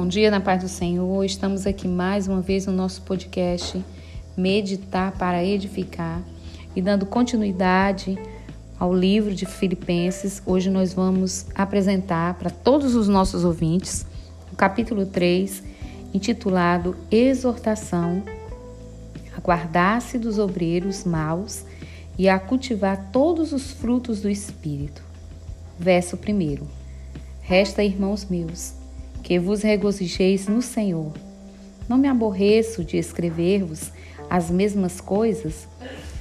Bom dia na paz do Senhor. Estamos aqui mais uma vez no nosso podcast Meditar para Edificar e dando continuidade ao livro de Filipenses. Hoje nós vamos apresentar para todos os nossos ouvintes o capítulo 3, intitulado Exortação a guardar-se dos obreiros maus e a cultivar todos os frutos do Espírito. Verso 1. Resta, irmãos meus, que vos regozijeis no Senhor. Não me aborreço de escrever-vos as mesmas coisas,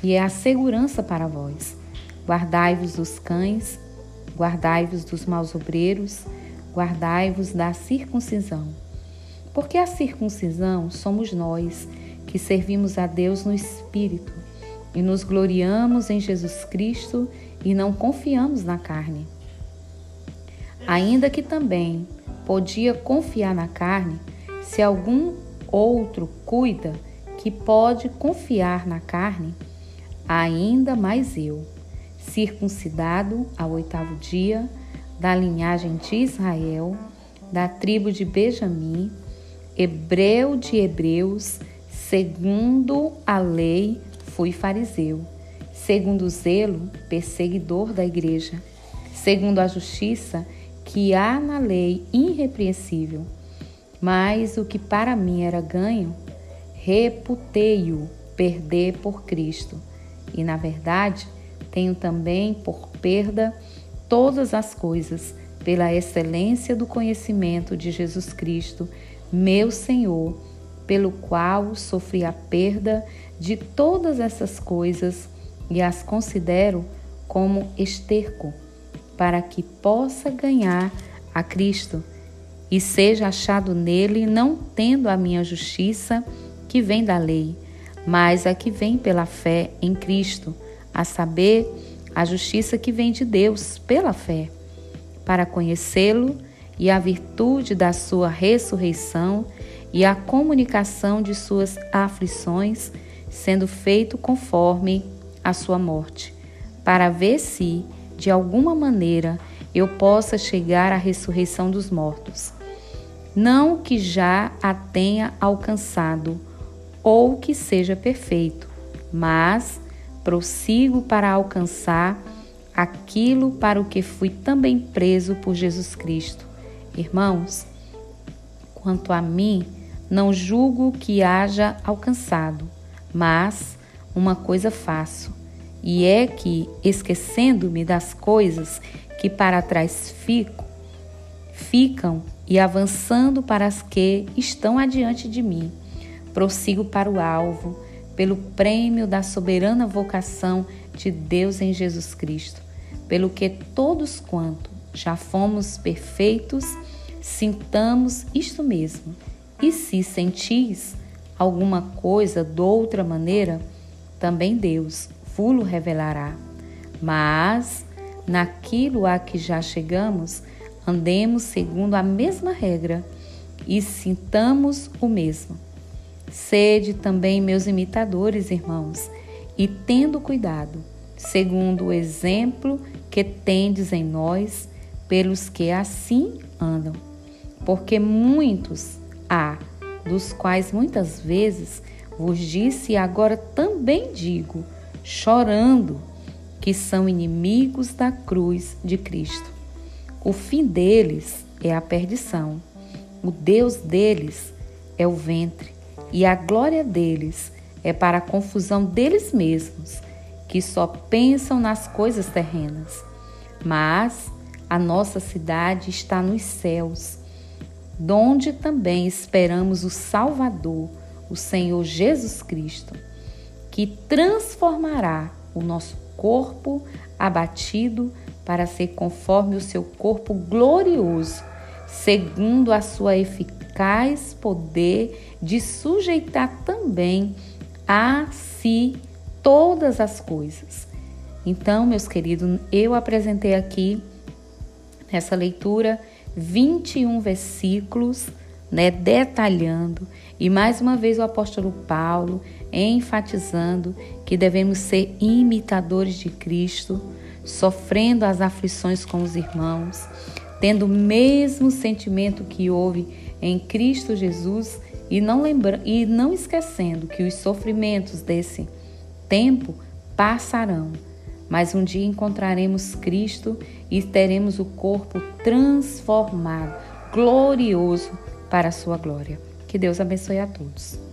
e é a segurança para vós. Guardai-vos dos cães, guardai-vos dos maus obreiros, guardai-vos da circuncisão. Porque a circuncisão somos nós, que servimos a Deus no Espírito e nos gloriamos em Jesus Cristo e não confiamos na carne. Ainda que também podia confiar na carne, se algum outro cuida que pode confiar na carne, ainda mais eu, circuncidado ao oitavo dia, da linhagem de Israel, da tribo de Benjamim, hebreu de hebreus, segundo a lei, fui fariseu, segundo o zelo, perseguidor da igreja, segundo a justiça, que há na lei irrepreensível. Mas o que para mim era ganho, reputei-o perder por Cristo. E na verdade, tenho também por perda todas as coisas, pela excelência do conhecimento de Jesus Cristo, meu Senhor, pelo qual sofri a perda de todas essas coisas e as considero como esterco para que possa ganhar a Cristo e seja achado nele, não tendo a minha justiça que vem da lei, mas a que vem pela fé em Cristo, a saber, a justiça que vem de Deus pela fé, para conhecê-lo e a virtude da sua ressurreição e a comunicação de suas aflições, sendo feito conforme a sua morte, para ver se de alguma maneira eu possa chegar à ressurreição dos mortos. Não que já a tenha alcançado ou que seja perfeito, mas prossigo para alcançar aquilo para o que fui também preso por Jesus Cristo. Irmãos, quanto a mim, não julgo que haja alcançado, mas uma coisa faço e é que, esquecendo-me das coisas que para trás fico, ficam e avançando para as que estão adiante de mim, prossigo para o alvo, pelo prêmio da soberana vocação de Deus em Jesus Cristo, pelo que todos quanto já fomos perfeitos, sintamos isto mesmo. E se sentis alguma coisa de outra maneira, também Deus fulo revelará. Mas, naquilo a que já chegamos, andemos segundo a mesma regra e sintamos o mesmo. Sede também meus imitadores, irmãos, e tendo cuidado, segundo o exemplo que tendes em nós, pelos que assim andam. Porque muitos há, dos quais muitas vezes vos disse e agora também digo, chorando, que são inimigos da cruz de Cristo. O fim deles é a perdição, o Deus deles é o ventre, e a glória deles é para a confusão deles mesmos, que só pensam nas coisas terrenas. Mas a nossa cidade está nos céus, donde também esperamos o Salvador, o Senhor Jesus Cristo que transformará o nosso corpo abatido para ser conforme o seu corpo glorioso, segundo a sua eficaz poder de sujeitar também a si todas as coisas. Então, meus queridos, eu apresentei aqui nessa leitura 21 versículos, né, detalhando, e mais uma vez o apóstolo Paulo enfatizando que devemos ser imitadores de Cristo, sofrendo as aflições com os irmãos, tendo o mesmo sentimento que houve em Cristo Jesus e não, lembra, e não esquecendo que os sofrimentos desse tempo passarão, mas um dia encontraremos Cristo e teremos o corpo transformado, glorioso para a sua glória. Que Deus abençoe a todos.